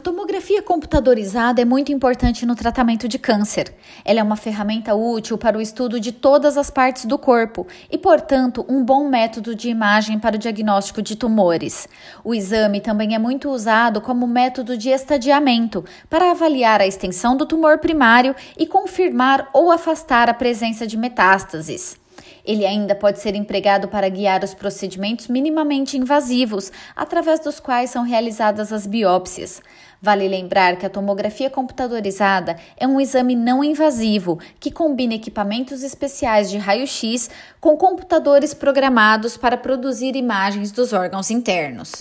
tomografia computadorizada é muito importante no tratamento de câncer. Ela é uma ferramenta útil para o estudo de todas as partes do corpo e, portanto, um bom método de imagem para o diagnóstico de tumores. O exame também é muito usado como método de estadiamento para avaliar a extensão do tumor primário e confirmar ou afastar a presença de metástases. Ele ainda pode ser empregado para guiar os procedimentos minimamente invasivos, através dos quais são realizadas as biópsias. Vale lembrar que a tomografia computadorizada é um exame não invasivo que combina equipamentos especiais de raio-x com computadores programados para produzir imagens dos órgãos internos.